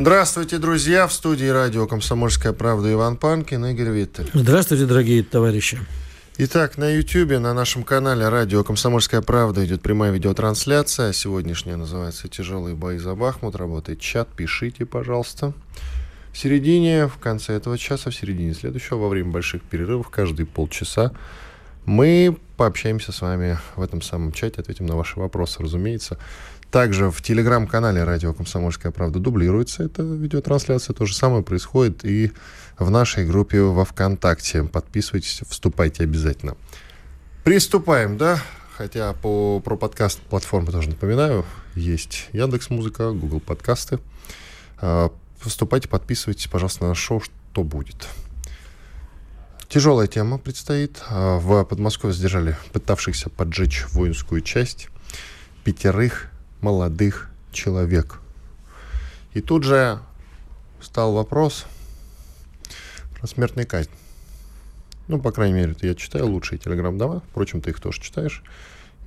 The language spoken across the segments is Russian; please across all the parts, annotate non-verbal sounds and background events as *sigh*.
Здравствуйте, друзья! В студии радио «Комсомольская правда» Иван Панкин, Игорь Виттель. Здравствуйте, дорогие товарищи. Итак, на YouTube, на нашем канале радио «Комсомольская правда» идет прямая видеотрансляция. Сегодняшняя называется «Тяжелые бои за Бахмут». Работает чат, пишите, пожалуйста. В середине, в конце этого часа, в середине следующего, во время больших перерывов, каждые полчаса мы пообщаемся с вами в этом самом чате, ответим на ваши вопросы, разумеется. Также в телеграм-канале «Радио Комсомольская правда» дублируется эта видеотрансляция. То же самое происходит и в нашей группе во ВКонтакте. Подписывайтесь, вступайте обязательно. Приступаем, да? Хотя по, про подкаст платформы тоже напоминаю. Есть Яндекс Музыка, Google подкасты. А, вступайте, подписывайтесь, пожалуйста, на шоу «Что будет?». Тяжелая тема предстоит. А, в Подмосковье задержали пытавшихся поджечь воинскую часть пятерых молодых человек. И тут же стал вопрос про смертную казнь. Ну, по крайней мере, это я читаю лучшие телеграм-дома. Впрочем, ты их тоже читаешь.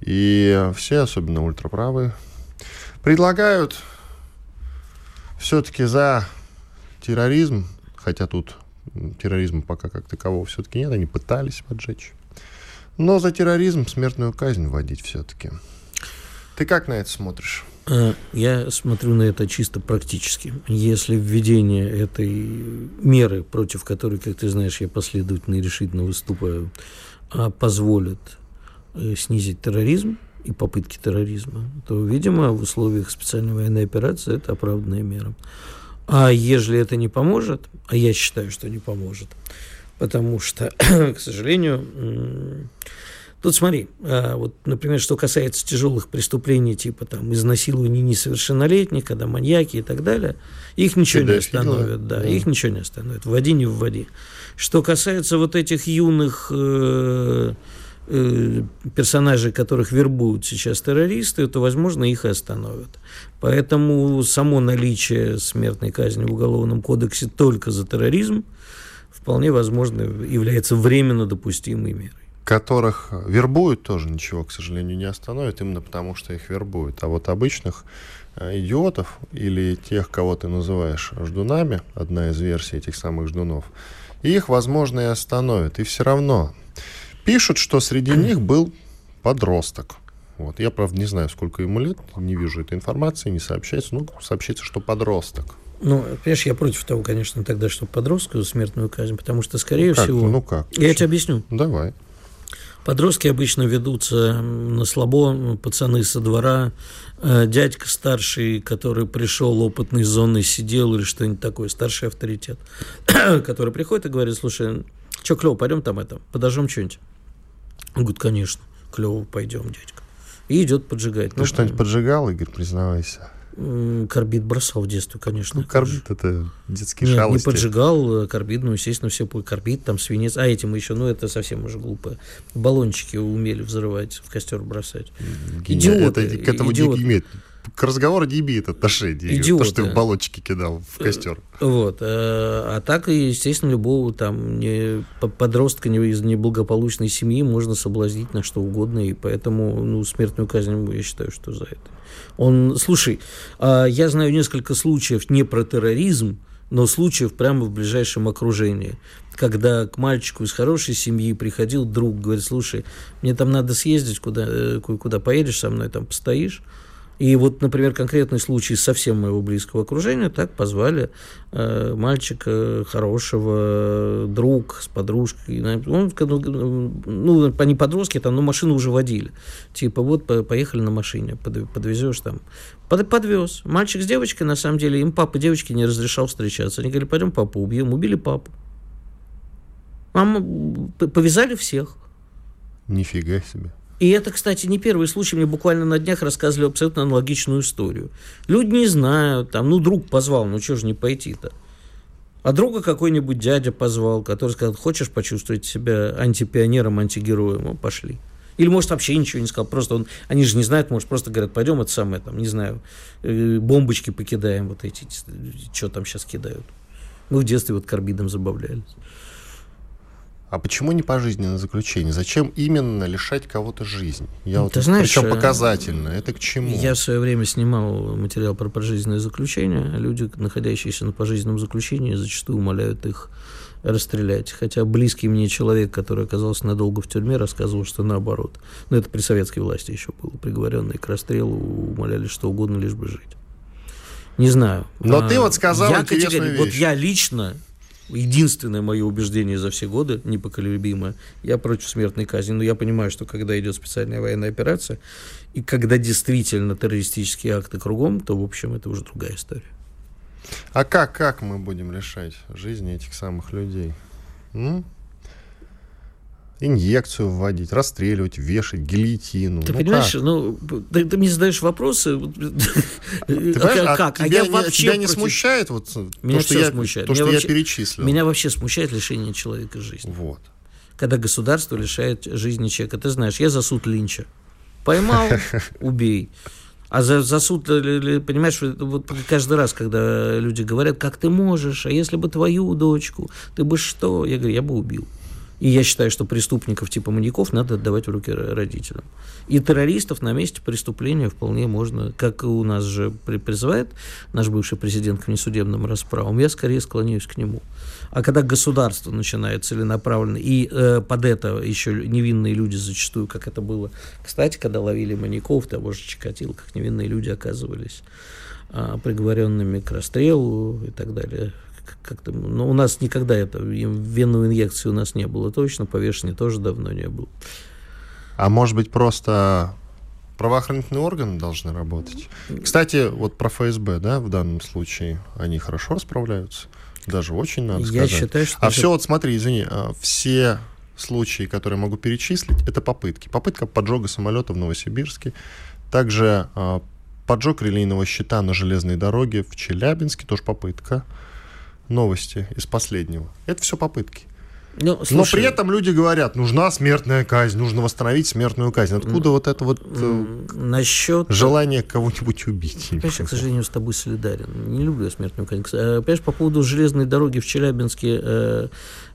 И все, особенно ультраправые, предлагают все-таки за терроризм, хотя тут терроризма пока как такового все-таки нет, они пытались поджечь. Но за терроризм смертную казнь вводить все-таки. Ты как на это смотришь? Э, я смотрю на это чисто практически. Если введение этой меры, против которой, как ты знаешь, я последовательно и решительно выступаю, а, позволит э, снизить терроризм и попытки терроризма, то, видимо, в условиях специальной военной операции это оправданная мера. А если это не поможет, а я считаю, что не поможет, потому что, *clears throat* к сожалению, Тут смотри, а, вот, например, что касается тяжелых преступлений, типа там изнасилования несовершеннолетних, когда маньяки и так далее, их ничего не остановит, да, да, их ничего не остановит, вводи, не вводи. Что касается вот этих юных э, э, персонажей, которых вербуют сейчас террористы, то, возможно, их и остановят. Поэтому само наличие смертной казни в Уголовном кодексе только за терроризм вполне возможно является временно допустимой мерой которых вербуют, тоже ничего, к сожалению, не остановит, именно потому что их вербуют. А вот обычных э, идиотов или тех, кого ты называешь ждунами, одна из версий этих самых ждунов, их, возможно, и остановят. И все равно пишут, что среди них был подросток. Вот. Я, правда, не знаю, сколько ему лет, не вижу этой информации, не сообщается. Ну, сообщается, что подросток. Ну, понимаешь, я против того, конечно, тогда, что подростку смертную казнь, потому что, скорее ну, как? всего... Ну, как? Я тебе объясню. Давай. Подростки обычно ведутся на слабо, пацаны со двора, э, дядька старший, который пришел, опытный зоны сидел или что-нибудь такое, старший авторитет, *coughs* который приходит и говорит, слушай, что клево, пойдем там это, подожжем что-нибудь. Он говорит, конечно, клево, пойдем, дядька. И идет поджигать. Ты ну, что-нибудь поджигал, Игорь, признавайся? Карбид бросал в детстве, конечно. Ну, карбид это детские Нет, шалости. не поджигал э, карбид, ну, естественно, все карбид, там свинец. А этим еще, ну, это совсем уже глупо. Баллончики умели взрывать, в костер бросать. Идиоты. Это к этому идиоты. не имеет к разговору не имеет отношения. Идиоты. То, что ты в баллончики кидал в костер. Вот. Э, а так, естественно, любого там не, подростка из неблагополучной семьи можно соблазнить на что угодно. И поэтому ну, смертную казнь я считаю, что за это. Он, слушай, а, я знаю несколько случаев не про терроризм, но случаев прямо в ближайшем окружении. Когда к мальчику из хорошей семьи приходил друг, говорит, слушай, мне там надо съездить, куда, э, куда поедешь со мной, там постоишь. И вот, например, конкретный случай совсем моего близкого окружения, так позвали э, мальчика хорошего, друг с подружкой. Он, ну, они подростки, там, ну, машину уже водили. Типа, вот, поехали на машине, подвезешь там. Под, подвез. Мальчик с девочкой, на самом деле, им папа девочки не разрешал встречаться. Они говорили, пойдем папу убьем. Убили папу. Мама, повязали всех. Нифига себе. И это, кстати, не первый случай. Мне буквально на днях рассказывали абсолютно аналогичную историю. Люди не знают, там, ну, друг позвал, ну, что же не пойти-то? А друга какой-нибудь дядя позвал, который сказал, хочешь почувствовать себя антипионером, антигероем? Ну, пошли. Или, может, вообще ничего не сказал. Просто он, они же не знают, может, просто говорят, пойдем это самое, там, не знаю, э, бомбочки покидаем, вот эти, что там сейчас кидают. Мы в детстве вот карбидом забавлялись. А почему не пожизненное заключение? Зачем именно лишать кого-то жизни? Я вот, Ты знаешь, причем э, показательно. Это к чему? Я в свое время снимал материал про пожизненное заключение. Люди, находящиеся на пожизненном заключении, зачастую умоляют их расстрелять. Хотя близкий мне человек, который оказался надолго в тюрьме, рассказывал, что наоборот. Но это при советской власти еще было. Приговоренные к расстрелу умоляли что угодно, лишь бы жить. Не знаю. Но А, ты вот сказал я интересную категория- Вот вещь. я лично, единственное мое убеждение за все годы, непоколебимое, я против смертной казни. Но я понимаю, что когда идет специальная военная операция, и когда действительно террористические акты кругом, то, в общем, это уже другая история. А как, как мы будем решать жизни этих самых людей? М? Инъекцию вводить, расстреливать, вешать, гильотину. Ты Ну понимаешь, как? ну, ты, ты мне задаешь вопросы, Ты а как? А тебя, я вообще тебя не против- смущает вот Меня то, что, я, смущает. то, Меня что вообще- я перечислил? Меня вообще смущает лишение человека жизни. Вот. Когда государство лишает жизни человека. Ты знаешь, я за суд Линча. Поймал, убей. А за, за суд, э, понимаешь, вот каждый раз, когда люди говорят, как ты можешь, а если бы твою дочку, ты бы что? Я говорю, я бы убил. И я считаю, что преступников типа маньяков надо отдавать в руки ро- родителям. И террористов на месте преступления вполне можно, как у нас же при- призывает наш бывший президент к несудебным расправам, я скорее склоняюсь к нему. А когда государство начинает целенаправленно, и э, под это еще невинные люди зачастую, как это было, кстати, когда ловили маньяков, того же Чикатило, как невинные люди оказывались а, приговоренными к расстрелу и так далее. Как-то, но у нас никогда это, венную инъекцию у нас не было точно, повешения тоже давно не было. А может быть, просто правоохранительные органы должны работать? Кстати, вот про ФСБ, да, в данном случае, они хорошо расправляются? Даже очень, надо Я сказать. считаю, что А это- все, вот смотри, извини, а, все случаи, которые я могу перечислить, это попытки. Попытка поджога самолета в Новосибирске, также а, поджог релейного щита на железной дороге в Челябинске, тоже попытка. Новости из последнего. Это все попытки. Ну, Но слушай, при этом люди говорят, нужна смертная казнь, нужно восстановить смертную казнь. Откуда вот это вот э, насчет... желание кого-нибудь убить? Понимаешь, я, к сожалению, с тобой солидарен. Не люблю я смертную казнь. Э, Понимаешь, по поводу железной дороги в Челябинске, э,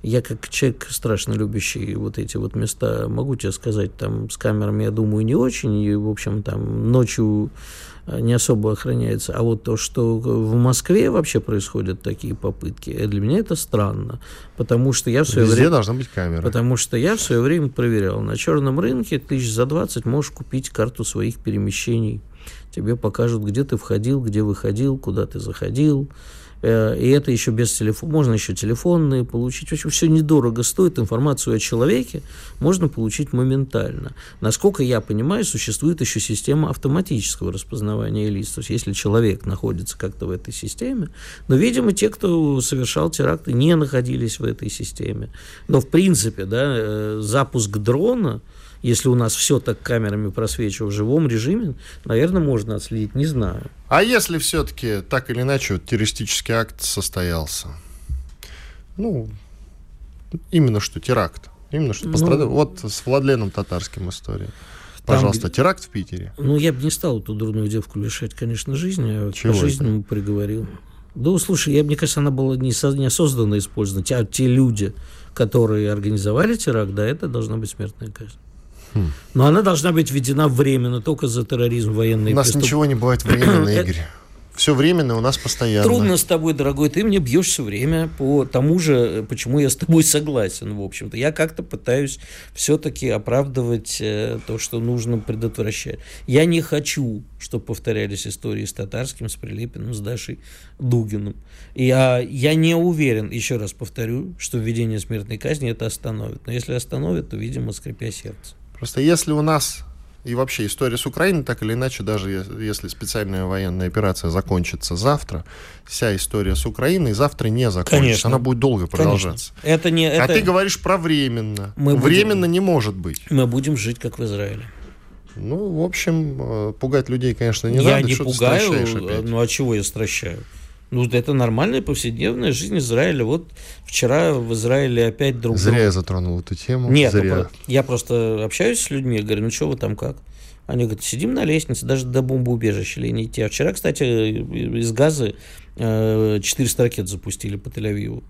я как человек страшно любящий вот эти вот места, могу тебе сказать, там с камерами, я думаю, не очень, и, в общем, там ночью э, не особо охраняется. А вот то, что в Москве вообще происходят такие попытки, э, для меня это странно. Потому что я в свое Везде время... должна быть камера. Потому что я в свое время проверял. На черном рынке тысяч за 20 можешь купить карту своих перемещений. Тебе покажут, где ты входил, где выходил, куда ты заходил. Э, И это еще без телефона. Можно еще телефонные получить. В общем, все недорого стоит. Информацию о человеке можно получить моментально. Насколько я понимаю, существует еще система автоматического распознавания лиц. То есть, если человек находится как-то в этой системе, но, видимо, те, кто совершал теракты, не находились в этой системе. Но, в принципе, да, э, запуск дрона, если у нас все так камерами просвечивает в живом режиме, наверное, можно отследить, не знаю. А если все-таки так или иначе вот, террористический акт состоялся? Ну, именно что теракт. Именно что Ну, пострадал. Вот с Владленом Татарским история. Пожалуйста, где- теракт в Питере. Ну, я бы не стал эту дурную девку лишать, конечно, жизни, а Чего по это? жизненному приговорил. Да, слушай, я, мне кажется, она была не, со- не осознанно использована. Те, те люди, которые организовали теракт, да, это должна быть смертная казнь. Но она должна быть введена временно, только за терроризм, военные у нас преступ- ничего не бывает временно, *coughs* Игорь. Все временно у нас постоянно. Трудно с тобой, дорогой, ты мне бьешь все время по тому же, почему я с тобой согласен, в общем-то. Я как-то пытаюсь все-таки оправдывать э, то, что нужно предотвращать. Я не хочу, чтобы повторялись истории с Татарским, с Прилепиным, с Дашей Дугиным. Я, я не уверен, еще раз повторю, что введение смертной казни это остановит. Но если остановит, то, видимо, скрипя сердце. Просто если у нас и вообще история с Украиной, так или иначе, даже если специальная военная операция закончится завтра, вся история с Украиной завтра не закончится. Конечно. Она будет долго продолжаться. Это не... А это... ты говоришь про временно. Мы будем- Временно не может быть. Мы будем жить, как в Израиле. Ну, в общем, э, пугать людей, конечно, не я надо. не Что ты пугаю, ну а чего я стращаю? Ну, это нормальная повседневная жизнь Израиля. Вот вчера в Израиле опять друг Зря друга- я затронул эту тему. Нет, ну, Зря. про- я просто общаюсь с людьми, говорю, ну что вы там как? Они говорят, сидим на лестнице, даже до бомбоубежища ли не идти. А вчера, кстати, из Газы э, 400 ракет запустили по Тель-Авиву.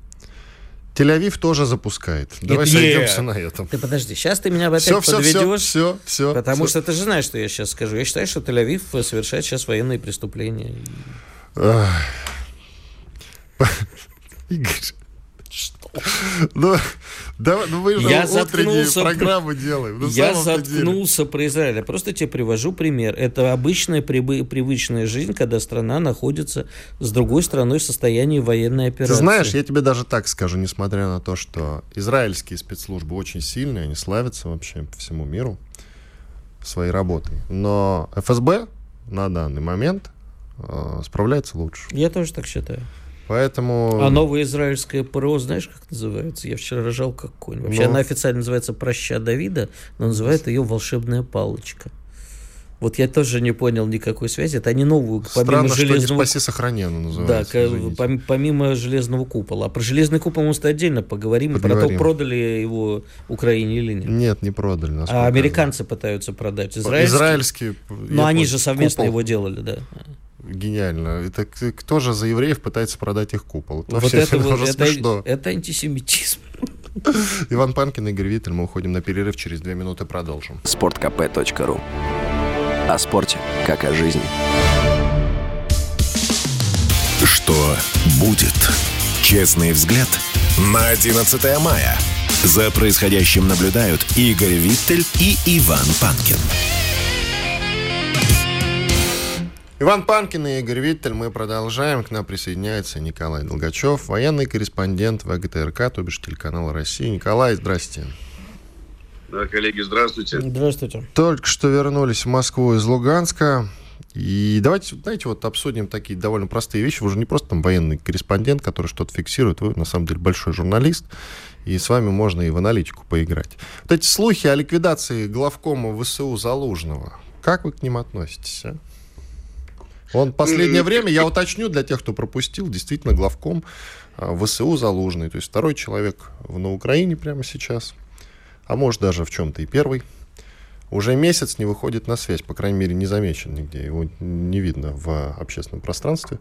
Тель-Авив тоже запускает. Давай Нет. сойдемся на этом. Ты подожди, сейчас ты меня опять Все, все, все, подведешь. все, все. Потому что ты же знаешь, что я сейчас скажу. Я считаю, что Тель-Авив совершает сейчас военные преступления. Игорь. Ну, давай, ну мы же Я заткнулся. программы делаем. На Я самом-то деле. заткнулся про Израиль. Я просто тебе привожу пример. Это обычная прибы- привычная жизнь, когда страна находится с другой стороной в состоянии военной операции. Ты знаешь, я тебе даже так скажу, несмотря на то, что израильские спецслужбы очень сильные, они славятся вообще по всему миру своей работой. Но ФСБ на данный момент э, справляется лучше. Я тоже так считаю. Поэтому... А новое израильское ПРО, знаешь, как называется? Я вчера рожал как конь. Вообще Ну. она официально называется «Проща Давида», но называют ее «Волшебная палочка». Вот я тоже не понял никакой связи. Это они новую, помимо Странно, что не железного... «Спаси, сохрани» оно Да, называется. ка- извините. пом- помимо железного купола. А про железный купол мы отдельно поговорим. Про Поговорим. то, продали его Украине или нет. Нет, не продали. А американцы пытаются продать. Израильский. Израильские... Но они же совместно Купол. его делали, да. Гениально. Это кто же за евреев пытается продать их купол? Это вот вообще это, *laughs* вот, уже это, смешно. это антисемитизм. *laughs* Иван Панкин, Игорь Виттель. Мы уходим на перерыв. Через две минуты продолжим. sportkp.ru О спорте, как о жизни. Что будет? Честный взгляд на 11 мая. За происходящим наблюдают Игорь Виттель и Иван Панкин. Иван Панкин и Игорь Виттель. Мы продолжаем. К нам присоединяется Николай Долгачев, военный корреспондент ВГТРК, то бишь телеканала России. Николай, здрасте. Да, коллеги, здравствуйте. Здравствуйте. Только что вернулись в Москву из Луганска. И давайте, знаете, вот обсудим такие довольно простые вещи. Вы же не просто там военный корреспондент, который что-то фиксирует. Вы, на самом деле, большой журналист. И с вами можно и в аналитику поиграть. Вот эти слухи о ликвидации главкома ВСУ Залужного. Как вы к ним относитесь, а? Он последнее время, я уточню для тех, кто пропустил, действительно главком а, ВСУ Залужный. То есть второй человек в- на Украине прямо сейчас. А может даже в чем-то и первый. Уже месяц не выходит на связь, по крайней мере, не замечен нигде. Его не видно в общественном пространстве.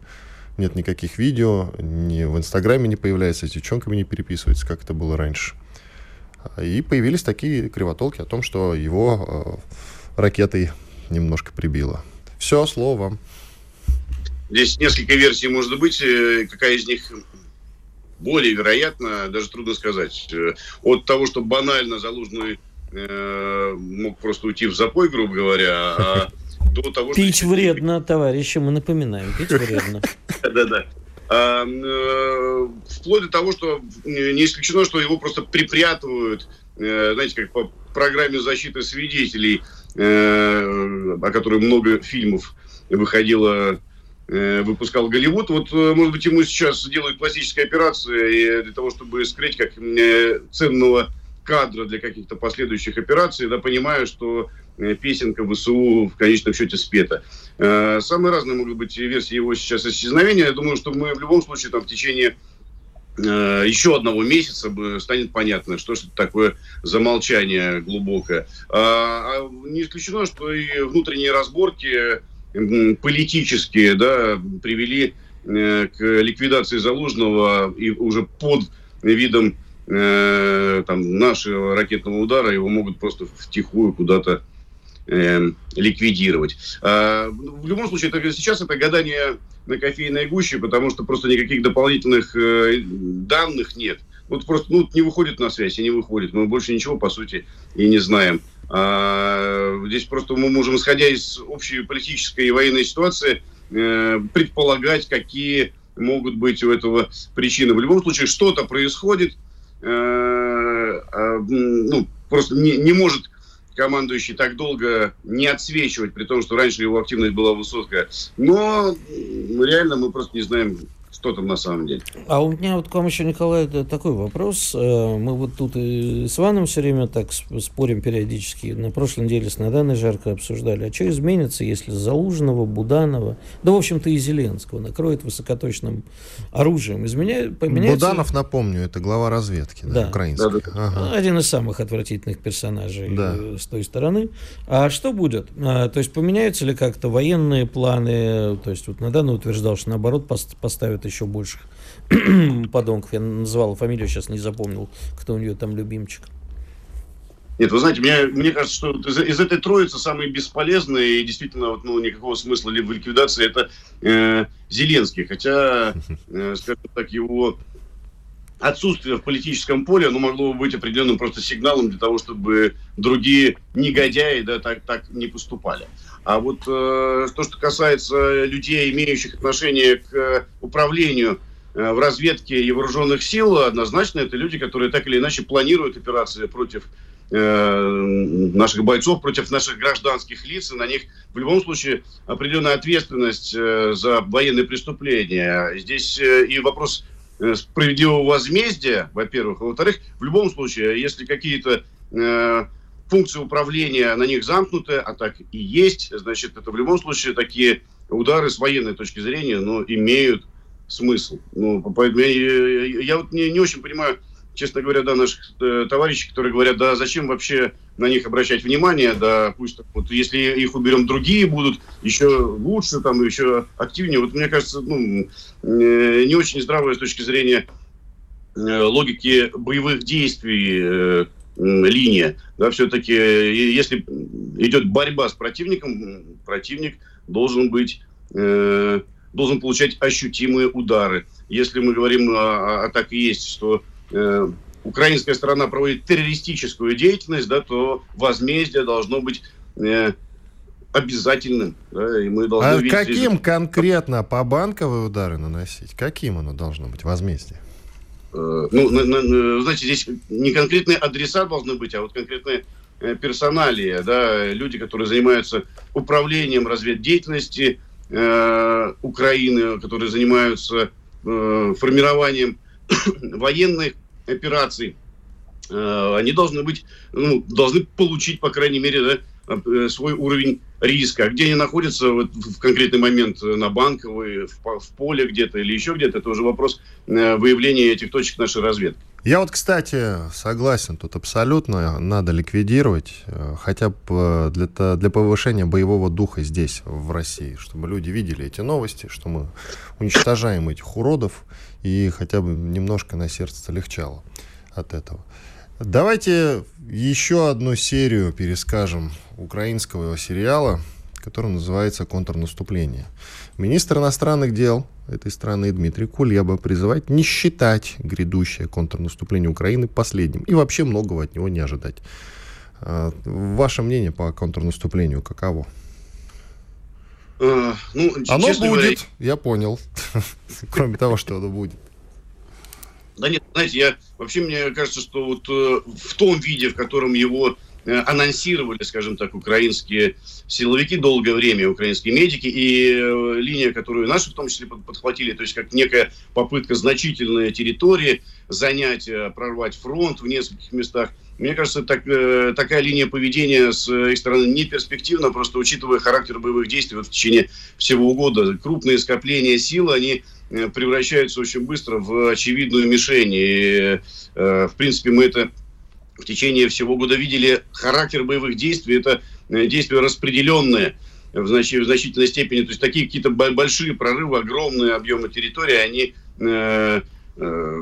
Нет никаких видео, ни в Инстаграме не появляется, с девчонками не переписывается, как это было раньше. И появились такие кривотолки о том, что его э, ракетой немножко прибило. Все, слово вам. Здесь несколько версий может быть. э, Какая из них более вероятна, даже трудно сказать. Э, От того, что банально Залужный э, мог просто уйти в запой, грубо говоря, а *laughs* до того, что... Пить вредно, товарищи, мы напоминаем. Пить *laughs* вредно. Да-да. А, э, вплоть до того, что не исключено, что его просто припрятывают, знаете, как по программе защиты свидетелей, о которой много фильмов выходило, выпускал Голливуд. Вот, э, может быть, ему сейчас делают пластические операции для того, чтобы скрыть как э, ценного кадра для каких-то последующих операций, да, понимая, что э, песенка ВСУ в конечном счете спета. Э, Самые разные могут быть версии его сейчас исчезновения. Я думаю, что мы в любом случае там в течение э, еще одного месяца станет понятно, что же такое замолчание глубокое. А, а не исключено, что и внутренние разборки политические да, привели э, к ликвидации Залужного и уже под видом э, там, нашего ракетного удара его могут просто втихую куда-то э, ликвидировать. А, в любом случае, это, сейчас это гадание на кофейной гуще, потому что просто никаких дополнительных э, данных нет. Вот просто ну, не выходит на связь и не выходит. Мы больше ничего, по сути, и не знаем. А, здесь просто мы можем, исходя из общей политической и военной ситуации, э, предполагать, какие могут быть у этого причины. В любом случае, что-то происходит, э, а, ну, просто не, не может командующий так долго не отсвечивать, при том, что раньше его активность была высокая. Но реально мы просто не знаем, что там на самом деле. А у меня вот к вам еще, Николай, такой вопрос. Э, мы вот тут и с Иваном все время так спорим периодически. На прошлой неделе с Наданой жарко обсуждали. А что изменится, если Залужного, Буданова, да, в общем-то, и Зеленского накроет высокоточным оружием? Изменяет, поменяется... Буданов, напомню, это глава разведки, да, да. украинской. Да, да. Ага. Один из самых отвратительных персонажей да. Э, с той стороны. А что будет? А, то есть поменяются ли как-то военные планы? То есть вот Надана утверждал, что наоборот поставят еще больших *clears throat* подонков. Я называл фамилию, сейчас не запомнил, кто у нее там любимчик. Нет, вы знаете, мне, мне кажется, что из, из этой троицы самый бесполезный и действительно вот, ну, никакого смысла ли в ликвидации это э, Зеленский. Хотя, э, скажем так, его отсутствие в политическом поле, оно могло бы быть определенным просто сигналом для того, чтобы другие негодяи да, так, так не поступали. А вот э, то, что касается людей, имеющих отношение к управлению э, в разведке и вооруженных сил, однозначно это люди, которые так или иначе планируют операции против э, наших бойцов, против наших гражданских лиц, и на них в любом случае определенная ответственность э, за военные преступления. Здесь э, и вопрос э, справедливого возмездия, во-первых, а во-вторых, в любом случае, если какие-то э, функции управления на них замкнуты, а так и есть, значит, это в любом случае такие удары с военной точки зрения, но имеют смысл. Ну, поэтому я, я, я вот не, не очень понимаю, честно говоря, да, наших э, товарищей, которые говорят, да, зачем вообще на них обращать внимание, да, пусть вот если их уберем, другие будут еще лучше, там, еще активнее. Вот мне кажется, ну, э, не очень здравая с точки зрения э, логики боевых действий э, линия. Да, все-таки, если идет борьба с противником, противник должен быть, э, должен получать ощутимые удары. Если мы говорим, а, а так и есть, что э, украинская сторона проводит террористическую деятельность, да, то возмездие должно быть э, обязательным. Да, и мы должны а каким результат. конкретно по банковые удары наносить? Каким оно должно быть возмездие? Э, ну, на, на, знаете, здесь не конкретные адреса должны быть, а вот конкретные э, персоналии, да, люди, которые занимаются управлением разведдеятельности э, Украины, которые занимаются э, формированием *coughs* военных операций, э, они должны быть, ну, должны получить, по крайней мере, да, Э, свой уровень риска. А где они находятся вот, в конкретный момент э, на банковой, в, в поле где-то или еще где-то, это уже вопрос э, выявления этих точек нашей разведки. Я вот, кстати, согласен тут абсолютно. Надо ликвидировать хотя бы для, для повышения боевого духа здесь, в России, чтобы люди видели эти новости, что мы уничтожаем этих уродов, и хотя бы немножко на сердце легчало от этого. Давайте еще одну серию перескажем украинского сериала, который называется «Контрнаступление». Министр иностранных дел этой страны Дмитрий Кулеба призывает не считать грядущее контрнаступление Украины последним и вообще многого от него не ожидать. А, ваше мнение по контрнаступлению каково? Uh, ну, оно будет, говоря... я понял. *laughs* Кроме того, что оно будет. Да нет, знаете, я вообще мне кажется, что вот э, в том виде, в котором его э, анонсировали, скажем так, украинские силовики долгое время, украинские медики, и э, линия, которую наши в том числе подхватили, то есть как некая попытка значительной территории занять, прорвать фронт в нескольких местах. Мне кажется, так, такая линия поведения с их стороны не перспективна, просто учитывая характер боевых действий вот в течение всего года. Крупные скопления сил, они превращаются очень быстро в очевидную мишень. И, э, в принципе, мы это в течение всего года видели. Характер боевых действий – это э, действия распределенные в, знач в значительной степени. То есть такие какие-то большие прорывы, огромные объемы территории, они э, э,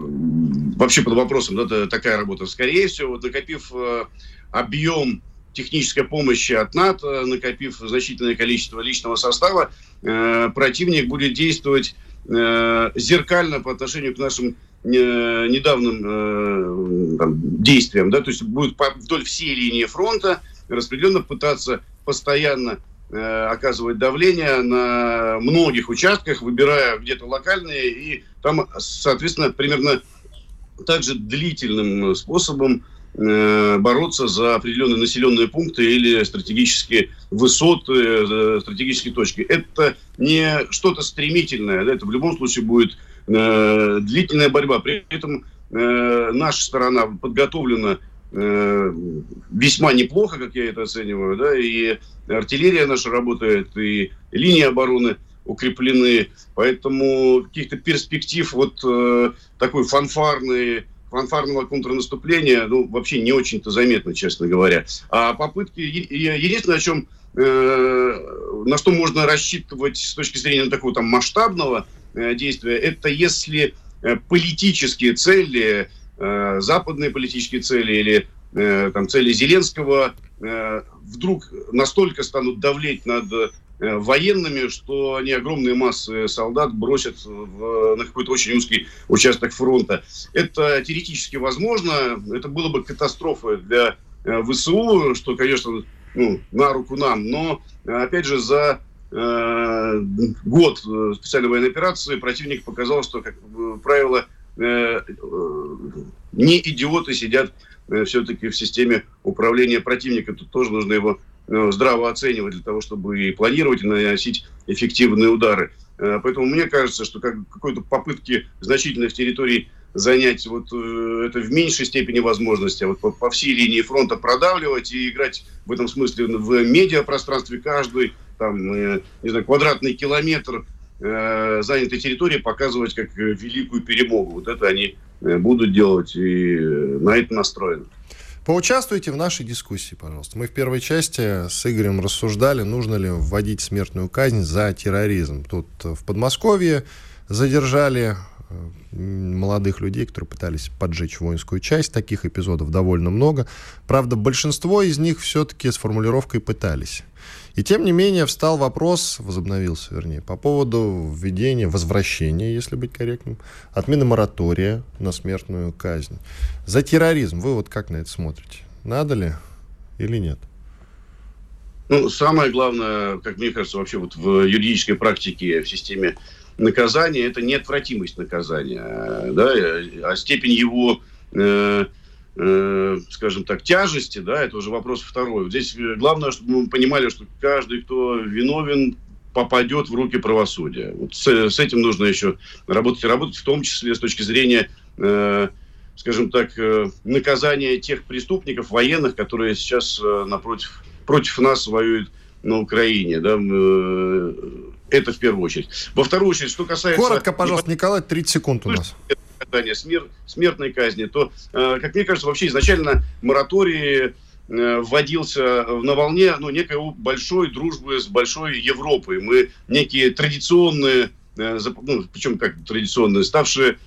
вообще под вопросом, да, такая работа. Скорее всего, накопив э, объем технической помощи от НАТО, накопив значительное количество личного состава, э, противник будет действовать Э, зеркально по отношению к нашим э, недавним э, там, действиям, да, то есть будет по, вдоль всей линии фронта распределенно пытаться постоянно э, оказывать давление на многих участках, выбирая где-то локальные, и там, соответственно, примерно также длительным способом э, бороться за определенные населенные пункты или стратегические высоты, э, стратегические точки. Это не что-то стремительное, это в любом случае будет э, длительная борьба. При этом э, наша сторона подготовлена э, весьма неплохо, как я это оцениваю, да, и артиллерия наша работает, и линии обороны укреплены, поэтому каких-то перспектив вот э, такой фанфарной фанфарного контрнаступления, ну, вообще не очень-то заметно, честно говоря. А попытки, единственное, о чем, э, на что можно рассчитывать с точки зрения такого там масштабного э, действия, это если э, политические цели, западные политические цели или там цели Зеленского вдруг настолько станут давлеть над военными, что они огромные массы солдат бросят в, на какой-то очень узкий участок фронта. Это теоретически возможно, это было бы катастрофой для э, ВСУ, что, конечно, ну, на руку нам, но, опять же, за э, год специальной военной операции противник показал, что, как правило, э, не идиоты сидят э, все-таки в системе управления противника. Тут тоже нужно его Э, здраво оценивать для того, чтобы и планировать, и наносить эффективные удары. Э, поэтому мне кажется, что как, какой-то попытки значительных территорий занять вот э, это в меньшей степени возможности, а вот по, по всей линии фронта продавливать и играть в этом смысле в медиапространстве каждый там, э, не знаю, квадратный километр э, занятой территории показывать как великую перемогу. Вот это они э, будут делать и на это настроены. Поучаствуйте в нашей дискуссии, пожалуйста. Мы в первой части с Игорем рассуждали, нужно ли вводить смертную казнь за терроризм. Тут в Подмосковье задержали э, молодых людей, которые пытались поджечь воинскую часть. Таких эпизодов довольно много. Правда, большинство из них все-таки с формулировкой пытались. И тем не менее встал вопрос, возобновился, вернее, по поводу введения, возвращения, если быть корректным, отмены моратория на смертную казнь. За терроризм вы вот как на это смотрите? Надо ли или нет? Ну, самое главное, как мне кажется, вообще вот в юридической практике, в системе наказания, это неотвратимость наказания, да, а степень его э, э, скажем так, тяжести, да, это уже вопрос второй. здесь э, главное, чтобы мы понимали, что каждый, кто виновен, попадет в руки правосудия. Вот с, с этим нужно еще работать и работать, в том числе с точки зрения, э, скажем так, э, наказания тех преступников военных, которые сейчас э, напротив, против нас воюют на Украине. Да, э, это в первую очередь. Во вторую очередь, что касается... Коротко, пожалуйста, Николай, 30 секунд у нас наказания смер... смертной казни, то, э, как мне кажется, вообще изначально мораторий э, вводился на волне ну, некой большой дружбы с большой Европой. Мы некие традиционные, э, ну, причем как традиционные, ставшие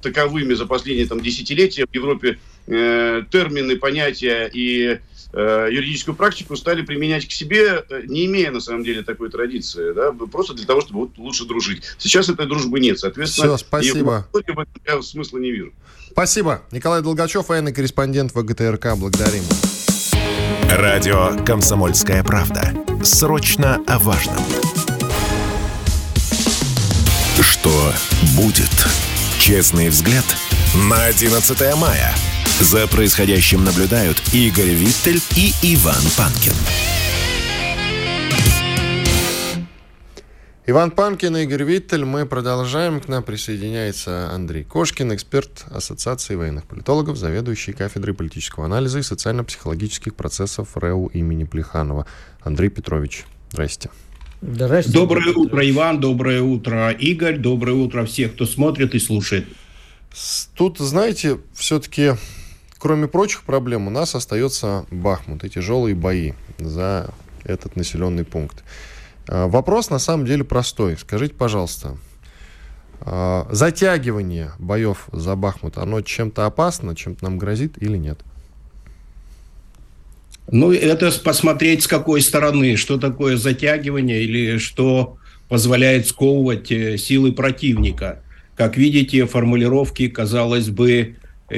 таковыми за последние там, десятилетия в Европе термины, понятия и юридическую практику стали применять к себе, э, не имея на самом деле такой традиции, да, просто для того, чтобы вот лучше дружить. Сейчас этой дружбы нет, соответственно, Все, спасибо. в этом я смысла не вижу. Спасибо. Николай Долгачев, военный корреспондент ВГТРК. Благодарим. Радио «Комсомольская правда». Срочно о важном. Что будет? Честный взгляд на 11 мая. За происходящим наблюдают Игорь Виттель и Иван Панкин. Иван Панкин и Игорь Виттель. Мы продолжаем. К нам присоединяется Андрей Кошкин, эксперт Ассоциации военных политологов, заведующий кафедрой политического анализа и социально-психологических процессов РЭУ имени Плеханова. Андрей Петрович, здрасте. Здрасте. Доброе утро, Иван. Доброе утро, Игорь. Доброе утро всех, кто смотрит и слушает. Тут, знаете, все-таки кроме прочих проблем, у нас остается Бахмут и тяжелые бои за этот населенный пункт. А, вопрос на самом деле простой. Скажите, пожалуйста, а, затягивание боев за Бахмут, оно чем-то опасно, чем-то нам грозит или нет? Ну, это посмотреть с какой стороны, что такое затягивание или что позволяет сковывать э, силы противника. Как видите, формулировки, казалось бы,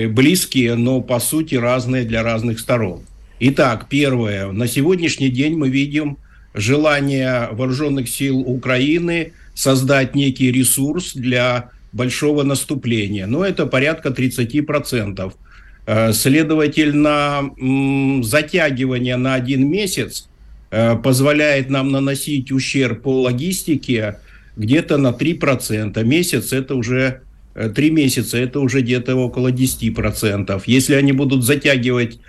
близкие, но по сути разные для разных сторон. Итак, первое. На сегодняшний день мы видим желание вооруженных сил Украины создать некий ресурс для большого наступления. Но это порядка 30%. Следовательно, затягивание на один месяц позволяет нам наносить ущерб по логистике где-то на 3%. Месяц это уже 3 месяца, это уже где-то около 10%. Если они будут затягивать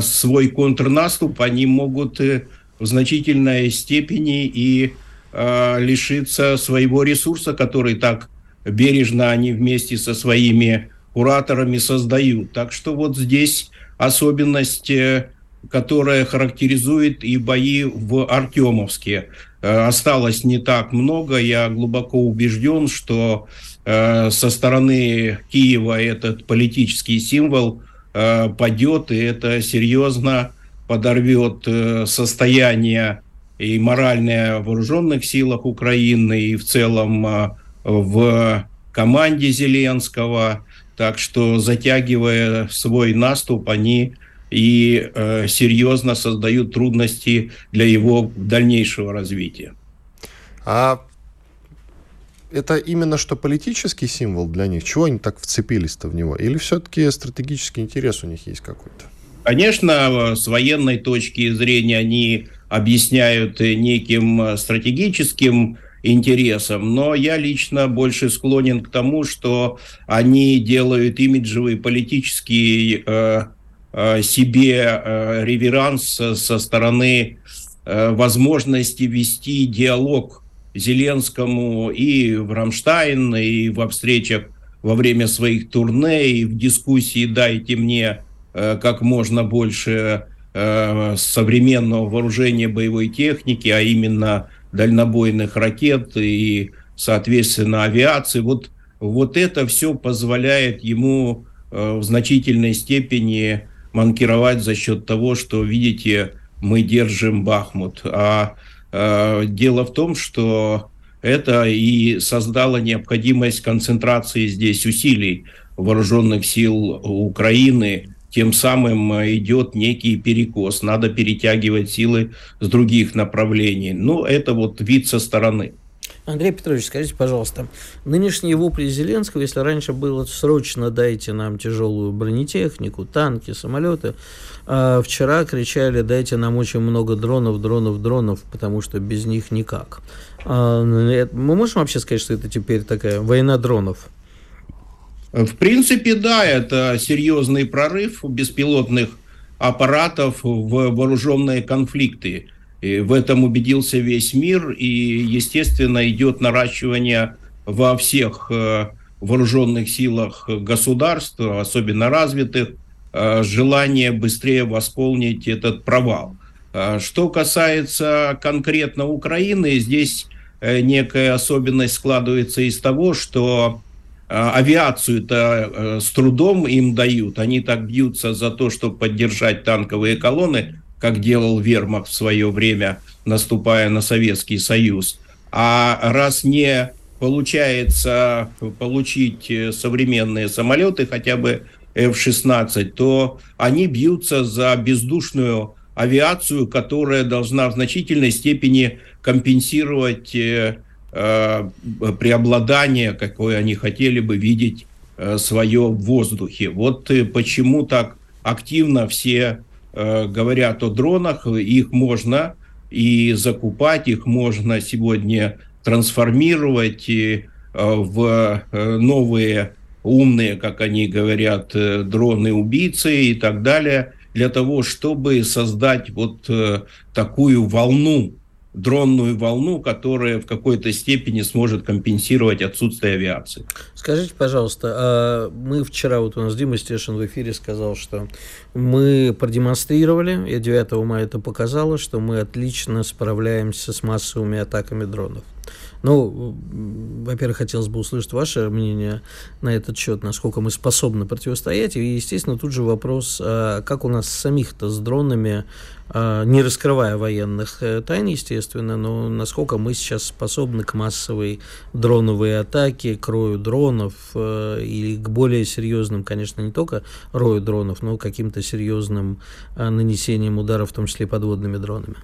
свой контрнаступ, они могут в значительной степени и лишиться своего ресурса, который так бережно они вместе со своими кураторами создают. Так что вот здесь особенность, э, которая характеризует и бои в Артемовске. Э, осталось не так много. Я глубоко убежден, что э, со стороны Киева этот политический символ падет, и это серьезно подорвет состояние и моральное в вооруженных силах Украины, и в целом в команде Зеленского. Так что, затягивая свой наступ, они и э, серьезно создают трудности для его дальнейшего развития. А это именно что политический символ для них? Чего они так вцепились-то в него? Или все-таки стратегический интерес у них есть какой-то? Конечно, с военной точки зрения они объясняют неким стратегическим интересам, но я лично больше склонен к тому, что они делают имиджевый политический э, э, себе э, реверанс со стороны э, возможности вести диалог Зеленскому и в Рамштайн, и во встречах во время своих турне, и в дискуссии «дайте мне э, как можно больше э, современного вооружения боевой техники, а именно дальнобойных ракет и, соответственно, авиации. Вот, вот это все позволяет ему э, в значительной степени манкировать за счет того, что, видите, мы держим Бахмут. А дело в том, что это и создало необходимость концентрации здесь усилий вооруженных сил Украины тем самым э, идет некий перекос. Надо перетягивать силы с других направлений. Но это вот вид со стороны. Андрей Петрович, скажите, пожалуйста, нынешние вопли Зеленского, если раньше было срочно дайте нам тяжелую бронетехнику, танки, самолеты, а вчера кричали дайте нам очень много дронов, дронов, дронов, потому что без них никак. А, мы можем вообще сказать, что это теперь такая война дронов? В принципе, да, это серьезный прорыв беспилотных аппаратов в вооруженные конфликты. И в этом убедился весь мир, и, естественно, идет наращивание во всех э, вооруженных силах государств, особенно развитых, э, желание быстрее восполнить этот провал. Э, что касается конкретно Украины, здесь некая особенность складывается из того, что авиацию-то с трудом им дают. Они так бьются за то, чтобы поддержать танковые колонны, как делал Вермахт в свое время, наступая на Советский Союз. А раз не получается получить э, современные самолеты, хотя бы F-16, то они бьются за бездушную авиацию, которая должна в значительной степени компенсировать э, Э, преобладание, какое они хотели бы видеть э, свое в воздухе. Вот э, почему так активно все говорят о дронах, их можно и закупать, их можно сегодня трансформировать в новые умные, как они говорят, дроны-убийцы и так далее, для того, чтобы создать вот такую волну дронную волну, которая в какой-то степени сможет компенсировать отсутствие авиации. Скажите, пожалуйста, а мы вчера, вот у нас Дима Стешин в эфире сказал, что мы продемонстрировали, и 9 мая это показало, что мы отлично справляемся с массовыми атаками дронов. Ну, во-первых, хотелось бы услышать ваше мнение на этот счет, насколько мы способны противостоять. И, естественно, тут же вопрос, а как у нас самих-то с дронами, а, не раскрывая военных э, тайн, естественно, но насколько мы сейчас способны к массовой дроновой атаке, к рою дронов э, или к более серьезным, конечно, не только рою дронов, но каким-то серьезным а, нанесением ударов, в том числе подводными дронами.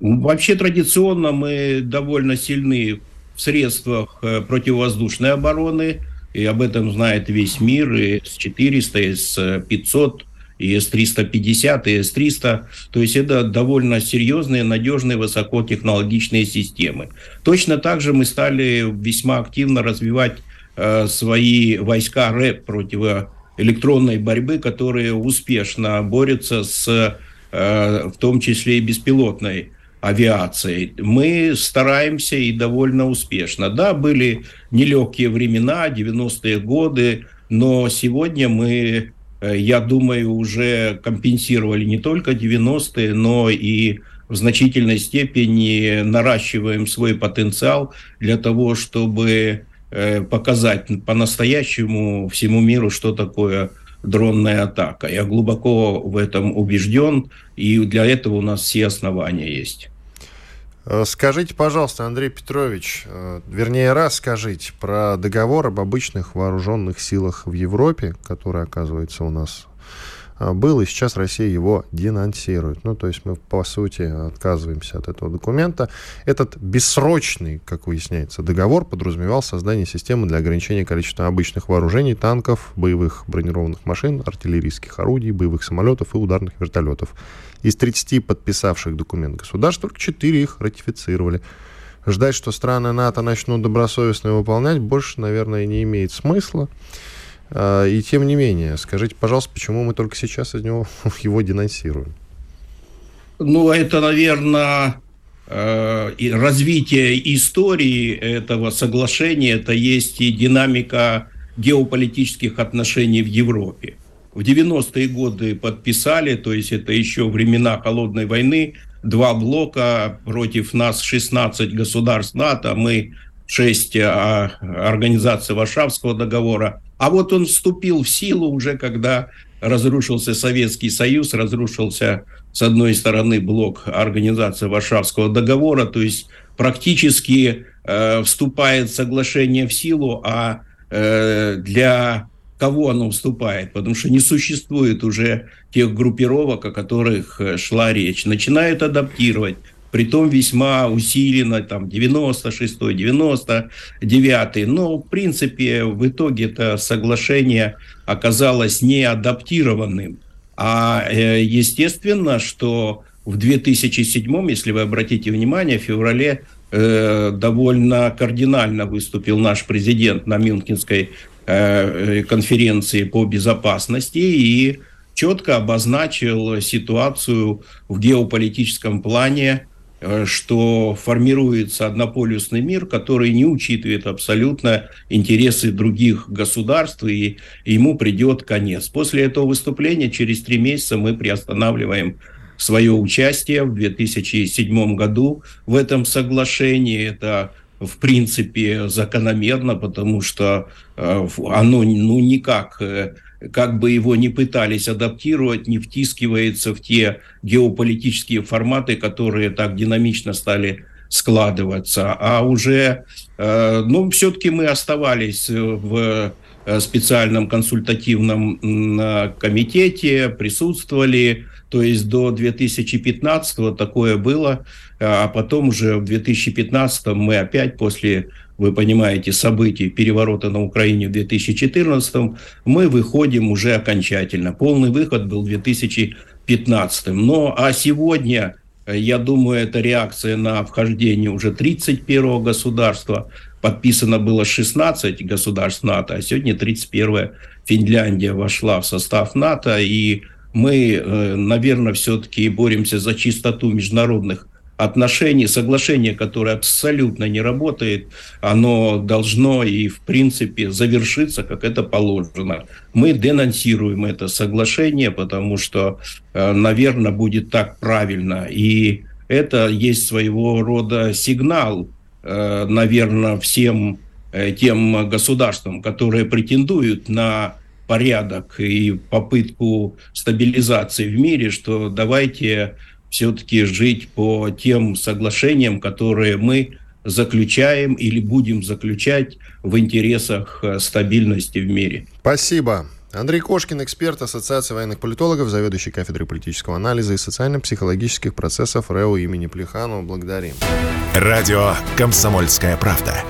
Вообще традиционно мы довольно сильны в средствах э, противовоздушной обороны. и об этом знает весь мир, и С-400, и С-500, и С-350, и С-300. То есть это довольно серьезные, надежные, высокотехнологичные системы. Точно так же мы стали весьма активно развивать э, свои войска РЭП против электронной борьбы, которые успешно борются с, э, в том числе и беспилотной авиацией. Мы стараемся и довольно успешно. Да, были нелегкие времена, 90-е годы, но сегодня мы, э, я думаю, уже компенсировали не только 90-е, но и в значительной степени наращиваем свой потенциал для того, чтобы э, показать по-настоящему всему миру, что такое дронная атака. Я глубоко в этом убежден, и для этого у нас все основания есть. Э, скажите, пожалуйста, Андрей Петрович, э, вернее, расскажите про договор об обычных вооруженных силах в Европе, который, оказывается, у нас был, и сейчас Россия его денонсирует. Ну, то есть мы, по сути, отказываемся от этого документа. Этот бессрочный, как выясняется, договор подразумевал создание системы для ограничения количества обычных вооружений, танков, боевых бронированных машин, артиллерийских орудий, боевых самолетов и ударных вертолетов. Из 30 подписавших документ государств только 4 их ратифицировали. Ждать, что страны НАТО начнут добросовестно его выполнять, больше, наверное, не имеет смысла. А, и тем не менее, скажите, пожалуйста, почему мы только сейчас из него *laughs* его денонсируем? Ну, это, наверное, э, развитие истории этого соглашения, это есть и динамика геополитических отношений в Европе. В 90-е годы подписали, то есть это еще времена холодной войны, два блока против нас 16 государств НАТО, мы 6 а, организаций Варшавского договора. А вот он вступил в силу уже, когда разрушился Советский Союз, разрушился, с одной стороны, блок Организации Варшавского договора, то есть практически э, вступает соглашение в силу, а э, для кого оно вступает? Потому что не существует уже тех группировок, о которых э, шла речь. Начинают адаптировать притом весьма усиленно, там, 96-й, 99-й. Но, в принципе, в итоге это соглашение оказалось не адаптированным. А э, естественно, что в 2007, если вы обратите внимание, в феврале э, довольно кардинально выступил наш президент на Мюнхенской э, конференции по безопасности и четко обозначил ситуацию в геополитическом плане что формируется однополюсный мир, который не учитывает абсолютно интересы других государств, и ему придет конец. После этого выступления через три месяца мы приостанавливаем свое участие в 2007 году в этом соглашении. Это в принципе закономерно, потому что э, оно ну, никак э, как бы его не пытались адаптировать, не втискивается в те геополитические форматы, которые так динамично стали складываться. А уже, э, ну, все-таки мы оставались в э, специальном консультативном комитете, присутствовали, то есть до 2015 такое было, а потом уже в 2015 мы опять после вы понимаете, событий переворота на Украине в 2014, мы выходим уже окончательно. Полный выход был в 2015. Но а сегодня, я думаю, это реакция на вхождение уже 31 государства. Подписано было 16 государств НАТО, а сегодня 31 Финляндия вошла в состав НАТО. И мы, э, наверное, все-таки боремся за чистоту международных отношений, соглашение, которое абсолютно не работает, оно должно и в принципе завершиться, как это положено. Мы денонсируем это соглашение, потому что, э, наверное, будет так правильно. И это есть своего рода сигнал, э, наверное, всем э, тем государствам, которые претендуют на порядок и попытку стабилизации в мире, что давайте все-таки жить по тем соглашениям, которые мы заключаем или будем заключать в интересах э, стабильности в мире. Спасибо. Андрей Кошкин, эксперт Ассоциации военных политологов, заведующий кафедрой политического анализа и социально-психологических процессов РЭО имени Плеханова. Благодарим. Радио «Комсомольская правда».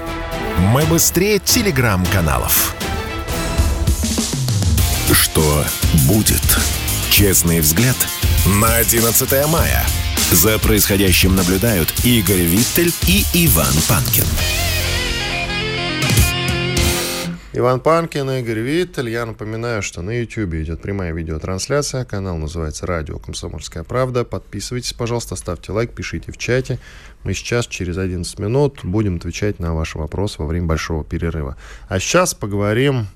Мы быстрее телеграм-каналов. Что будет? Честный взгляд на 11 мая. За происходящим наблюдают Игорь Виттель и Иван Панкин. Иван Панкин, Игорь Виттель. Я напоминаю, что на YouTube идет прямая видеотрансляция. Канал называется «Радио Комсомольская правда». Подписывайтесь, пожалуйста, ставьте лайк, пишите в чате. Мы сейчас, через 11 минут, будем отвечать на ваши вопросы во время большого перерыва. А сейчас поговорим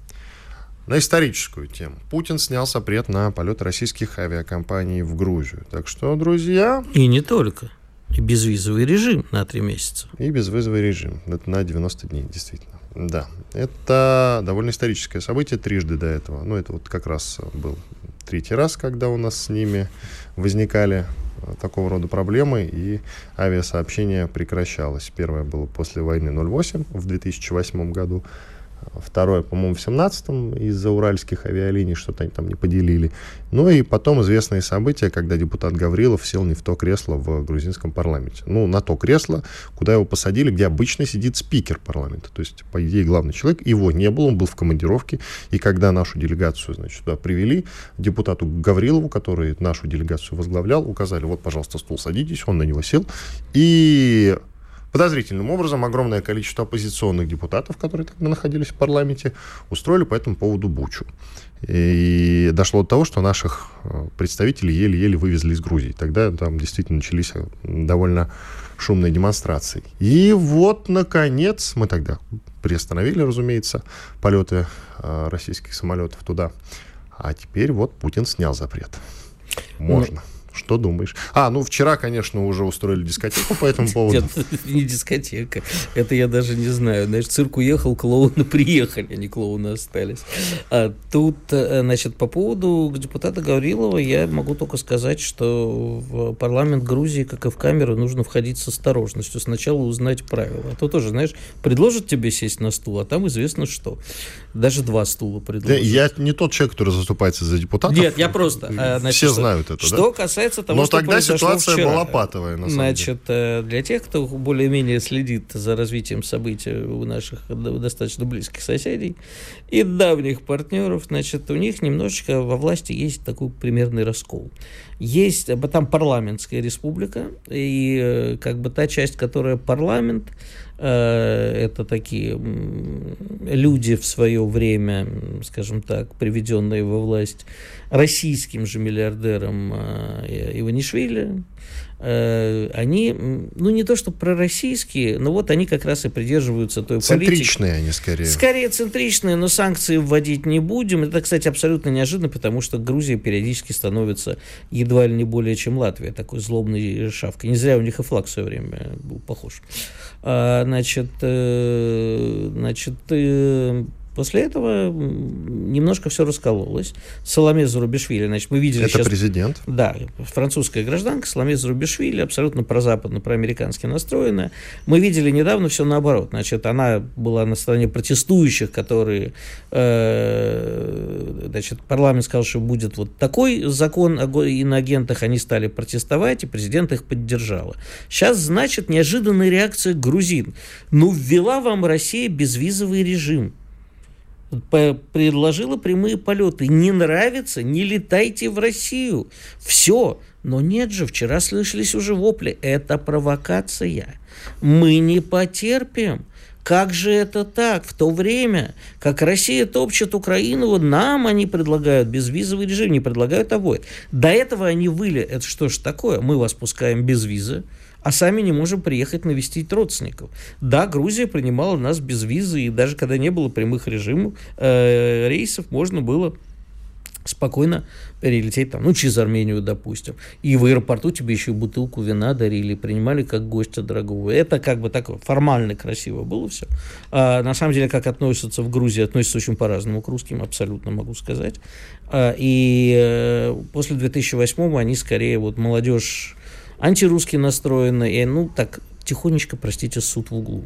на историческую тему. Путин снял запрет на полет российских авиакомпаний в Грузию. Так что, друзья... И не только. И безвизовый режим на три месяца. И безвизовый режим. Это на 90 дней, действительно. Да. Это довольно историческое событие трижды до этого. Ну, это вот как раз был третий раз, когда у нас с ними возникали э, такого рода проблемы, и авиасообщение прекращалось. Первое было после войны 08 в 2008 году, Второе, по-моему, в 17-м из-за уральских авиалиний что-то они там не поделили. Ну и потом известные события, когда депутат Гаврилов сел не в то кресло в грузинском парламенте. Ну, на то кресло, куда его посадили, где обычно сидит спикер парламента. То есть, по идее, главный человек. Его не было, он был в командировке. И когда нашу делегацию, значит, туда привели, депутату Гаврилову, который нашу делегацию возглавлял, указали, вот, пожалуйста, стул садитесь, он на него сел. И подозрительным образом огромное количество оппозиционных депутатов, которые тогда находились в парламенте, устроили по этому поводу бучу. И дошло до того, что наших э, представителей еле-еле вывезли из Грузии. Тогда там действительно начались э, довольно шумные демонстрации. И вот, наконец, мы тогда приостановили, разумеется, полеты э, российских самолетов туда. А теперь вот Путин снял запрет. Можно. Что думаешь? А, ну вчера, конечно, уже устроили дискотеку по этому *laughs* поводу. *laughs* Это не дискотека. Это я даже не знаю. Знаешь, цирк уехал, клоуны *laughs* приехали, не клоуны остались. А тут, э, значит, по поводу депутата Гаврилова я могу только сказать, что в парламент Грузии, как и в камеру, нужно входить с осторожностью. Сначала узнать правила. А то тоже, знаешь, предложат тебе сесть на стул, а там известно что. Даже два стула предложат. Я не тот человек, который заступается за депутатов. Нет, я просто... Э, значит, Все знают это, Что да? касается касается того, Но что тогда ситуация вчера. была патовая, на самом Значит, деле. для тех, кто более-менее следит за развитием событий у наших достаточно близких соседей и давних партнеров, значит, у них немножечко во власти есть такой примерный раскол. Есть, там парламентская республика, и э, как бы та часть, которая парламент, Э, это такие люди в свое время, скажем так, приведенные во власть российским же миллиардером э, Иванишвили, э, они, ну не то что пророссийские, но вот они как раз и придерживаются той центричные политики. Центричные они скорее. Скорее центричные, но санкции вводить не будем. Это, кстати, абсолютно неожиданно, потому что Грузия периодически становится едва ли не более, чем Латвия, такой злобной шавкой. Не зря у них и флаг в свое время был похож. А, значит, э, значит, э, После этого немножко все раскололось. Соломе Зарубишвили, значит, мы видели Это сейчас... президент? Да, французская гражданка, Соломе Зарубишвили, абсолютно прозападно, проамерикански настроенная. Мы видели недавно все наоборот. Значит, она была на стороне протестующих, которые... Э, значит, парламент сказал, что будет вот такой закон о иноагентах, они стали протестовать, и президент их поддержала. Сейчас, значит, неожиданная реакция грузин. Ну, ввела вам Россия безвизовый режим предложила прямые полеты. Не нравится, не летайте в Россию. Все. Но нет же, вчера слышались уже вопли. Это провокация. Мы не потерпим. Как же это так? В то время, как Россия топчет Украину, нам они предлагают безвизовый режим, не предлагают обои. До этого они выли, это что ж такое? Мы вас пускаем без визы, а сами не можем приехать навестить родственников. Да, Грузия принимала нас без визы, и даже когда не было прямых режимов, э, рейсов, можно было спокойно перелететь там, ну, через Армению, допустим. И в аэропорту тебе еще бутылку вина дарили, принимали как гостя дорогого. Это как бы так формально красиво было все. А, на самом деле, как относятся в Грузии, относятся очень по-разному к русским, абсолютно могу сказать. А, и э, после 2008 они скорее, вот молодежь антирусски настроены, и, ну, так, тихонечко, простите, суд в углу.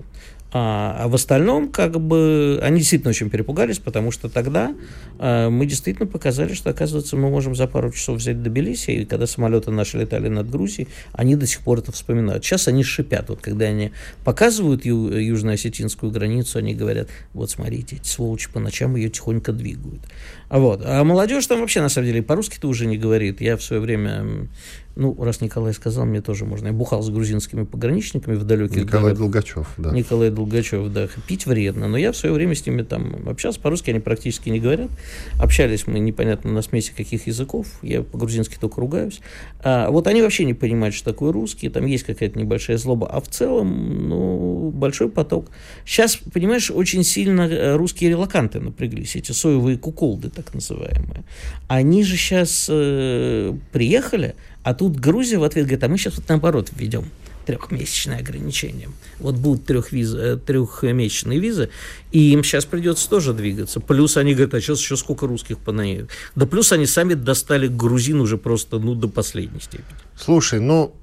А, а в остальном, как бы, они действительно очень перепугались, потому что тогда а, мы действительно показали, что, оказывается, мы можем за пару часов взять Тбилиси, и когда самолеты наши летали над Грузией, они до сих пор это вспоминают. Сейчас они шипят, вот когда они показывают ю, южно-осетинскую границу, они говорят, вот смотрите, эти сволочи по ночам ее тихонько двигают. А вот. А молодежь там вообще, на самом деле, по-русски-то уже не говорит. Я в свое время ну, раз Николай сказал, мне тоже можно. Я бухал с грузинскими пограничниками в далеких Николай городах. Долгачев, да. Николай Долгачев, да. Пить вредно. Но я в свое время с ними там общался. По-русски они практически не говорят. Общались мы непонятно на смеси каких языков. Я по-грузински только ругаюсь. А вот они вообще не понимают, что такое русский. Там есть какая-то небольшая злоба. А в целом, ну, большой поток. Сейчас, понимаешь, очень сильно э, русские релаканты напряглись. Эти соевые куколды, так называемые. Они же сейчас э, приехали, а тут Грузия в ответ говорит, а мы сейчас вот наоборот введем трехмесячное ограничение. Вот будут трехвиз, э, трехмесячные визы, и им сейчас придется тоже двигаться. Плюс они говорят, а сейчас еще сколько русских понаедет. Да плюс они сами достали грузин уже просто, ну, до последней степени. Слушай, ну,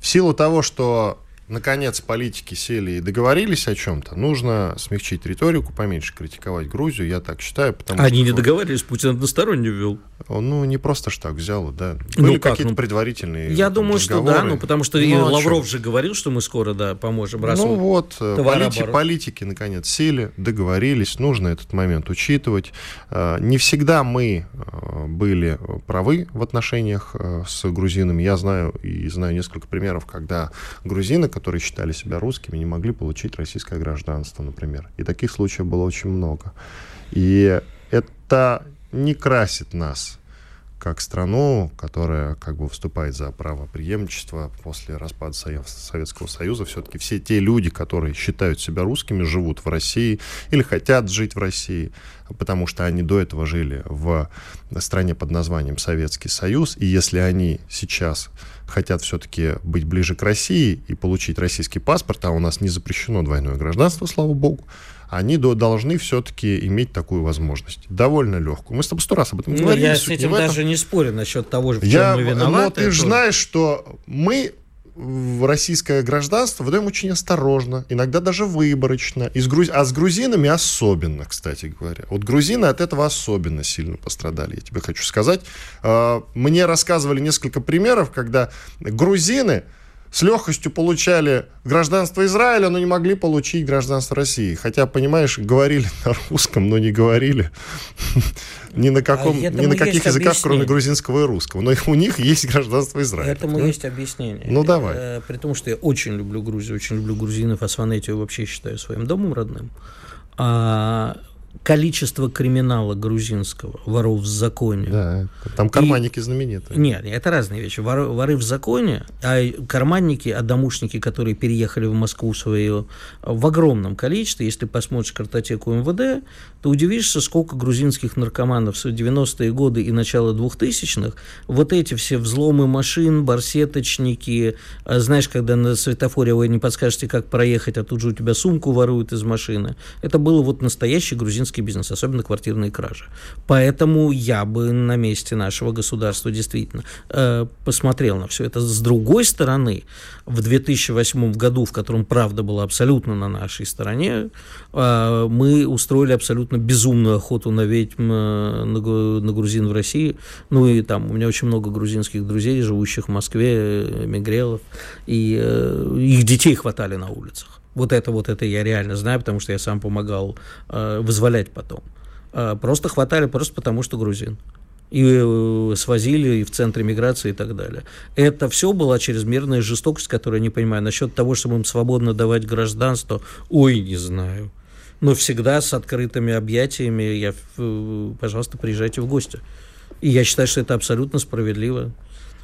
в силу того, что наконец политики сели и договорились о чем-то, нужно смягчить риторику, поменьше критиковать Грузию, я так считаю. Потому Они что, не договорились, Путин односторонне ввел. Он, ну, не просто ж так взял, да. Ну Были ну, какие-то ну, предварительные Я думаю, разговоры. что да, ну, потому что ну, и Лавров же говорил, что мы скоро, да, поможем. Раз ну вот, полити, политики, наконец, сели, договорились, нужно этот момент учитывать. А, не всегда мы а, были правы в отношениях а, с грузинами. Я знаю и знаю несколько примеров, когда грузины, которые считали себя русскими, не могли получить российское гражданство, например. И таких случаев было очень много. И это не красит нас как страну, которая как бы выступает за право преемничества после распада Советского Союза. Все-таки все те люди, которые считают себя русскими, живут в России или хотят жить в России, потому что они до этого жили в стране под названием Советский Союз. И если они сейчас хотят все-таки быть ближе к России и получить российский паспорт, а у нас не запрещено двойное гражданство, слава богу, они до, должны все-таки иметь такую возможность. Довольно легкую. Мы с тобой сто раз об этом ну, говорили. Я с этим даже не спорю насчет того, в чем я, мы виноваты. Но ты же знаешь, что мы в российское гражданство выдаем очень осторожно, иногда даже выборочно. И с груз... А с грузинами особенно, кстати говоря. Вот грузины от этого особенно сильно пострадали, я тебе хочу сказать. А, мне рассказывали несколько примеров, когда грузины с легкостью получали гражданство Израиля, но не могли получить гражданство России. Хотя, понимаешь, говорили *laughs* на русском, но не говорили *laughs* ни на, каком, а ни на каких языках, объяснение. кроме грузинского и русского. Но *laughs* у них есть гражданство Израиля. Этому да? есть объяснение. Ну, давай. Э, при том, что я очень люблю Грузию, очень люблю грузинов, а Сванетию вообще считаю своим домом родным. А количество криминала грузинского, воров в законе. Да, там карманники и... знаменитые. Нет, это разные вещи. Воры, воры в законе, а карманники, а домушники, которые переехали в Москву свою в огромном количестве. Если посмотришь картотеку МВД, то удивишься, сколько грузинских наркоманов в 90-е годы и начало 2000-х, вот эти все взломы машин, барсеточники, а знаешь, когда на светофоре вы не подскажете, как проехать, а тут же у тебя сумку воруют из машины. Это было вот настоящий грузинский грузинский бизнес, особенно квартирные кражи. Поэтому я бы на месте нашего государства действительно э, посмотрел на все это. С другой стороны, в 2008 году, в котором правда была абсолютно на нашей стороне, э, мы устроили абсолютно безумную охоту на ведьм, э, на, на грузин в России. Ну и там у меня очень много грузинских друзей, живущих в Москве, э, мигрелов, и э, их детей хватали на улицах. Вот это, вот это я реально знаю, потому что я сам помогал э, вызволять потом. Э, просто хватали просто потому, что грузин. И э, свозили и в центре миграции и так далее. Это все была чрезмерная жестокость, которую я не понимаю. Насчет того, чтобы им свободно давать гражданство, ой, не знаю. Но всегда с открытыми объятиями, я, э, пожалуйста, приезжайте в гости. И я считаю, что это абсолютно справедливо.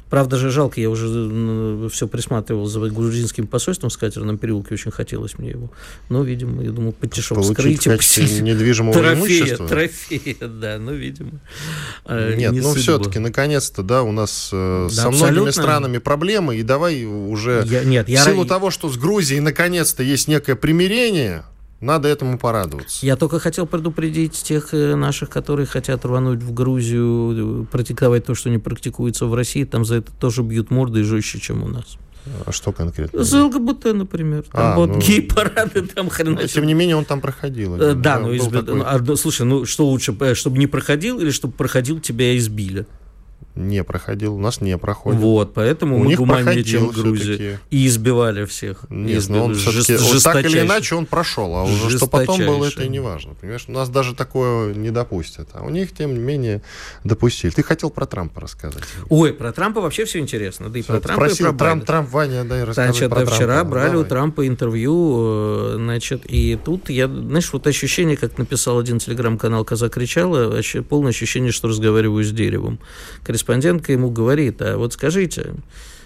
Правда же жалко, я уже все присматривал за грузинским посольством в Скатерном переулке, очень хотелось мне его. Но, видимо, я думаю, потешок скрыть. Получить недвижимого трофея, имущества? Трофея, да, ну, видимо. А, Нет, не ну, все-таки, наконец-то, да, у нас э, да, со абсолютно. многими странами проблемы, и давай уже я, нет, в я... силу того, что с Грузией наконец-то есть некое примирение, надо этому порадоваться. Я только хотел предупредить тех э, наших, которые хотят рвануть в Грузию, практиковать то, что не практикуется в России. Там за это тоже бьют морды и жестче, чем у нас. А что конкретно? За ЛГБТ, например. Там А, вот ну, гей-парады, там хрен Но, тем не менее, он там проходил. Э, Да, Был ну, изби- такой- ну, а, ну, слушай, ну что лучше, э, чтобы не проходил или чтобы проходил, тебя избили? Не проходил, у нас не проходит. Вот, поэтому У мы них гуманнее, чем Грузия. И избивали всех. Нет, Изби- но он жест- так или иначе он прошел, а уже что потом было, это и не важно. Понимаешь, у нас даже такое не допустят, а у них, тем не менее, допустили. Ты хотел про Трампа рассказать. Ой, про Трампа вообще все интересно. Да и про Трампа, и Просил про Трамп. Трамп, Ваня, дай рассказать Значит, про да, вчера Трампа. брали у Давай. Трампа интервью, э, значит, и тут я, знаешь, вот ощущение, как написал один телеграм-канал «Коза кричала», полное ощущение, что разговариваю с деревом. Корреспондентка ему говорит, а вот скажите,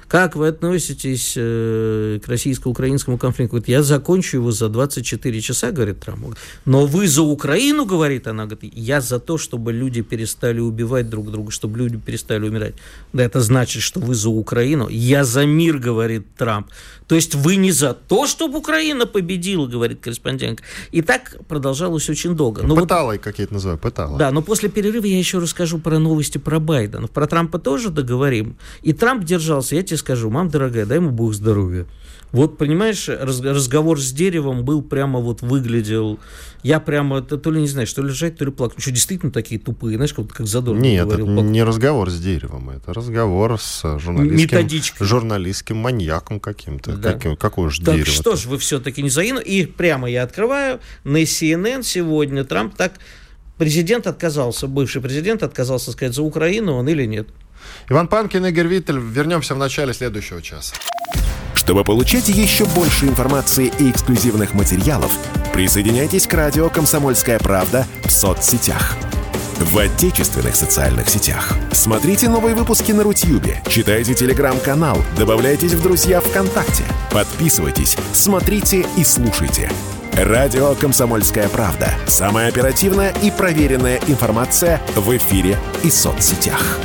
как вы относитесь э, к российско-украинскому конфликту? Говорит, я закончу его за 24 часа, говорит Трамп. Но вы за Украину, говорит она, говорит, я за то, чтобы люди перестали убивать друг друга, чтобы люди перестали умирать. Да это значит, что вы за Украину. Я за мир, говорит Трамп. То есть вы не за то, чтобы Украина победила, говорит корреспондентка. И так продолжалось очень долго. Но Ну, вот Пыталой, как я это называю, пытала. да, но после перерыва я еще расскажу про новости про Байдена. Про Трампа тоже договорим. И Трамп держался, я тебе скажу, мам дорогая, дай ему Бог здоровья. Вот, понимаешь, раз- разговор с деревом был прямо вот выглядел... Я прямо, то то ли не знаю, что ли лежать, то ли плакать. Что, действительно такие тупые, знаешь, как, как Задорнов Нет, говорил. это не разговор с деревом, это разговор с журналистским, Методичкой. журналистским маньяком каким-то. Да. Каким, какое же Так дерево? что ж, вы все-таки не за Ину? И прямо я открываю, на CNN сегодня Трамп так... Президент отказался, бывший президент отказался сказать, за Украину он или нет. Иван Панкин, Игорь Виттель. Вернемся в начале следующего часа. Чтобы получать еще больше информации и эксклюзивных материалов, присоединяйтесь к радио «Комсомольская правда» в соцсетях. В отечественных социальных сетях. Смотрите новые выпуски на Рутьюбе, читайте телеграм-канал, добавляйтесь в друзья ВКонтакте, подписывайтесь, смотрите и слушайте. Радио «Комсомольская правда». Самая оперативная и проверенная информация в эфире и соцсетях.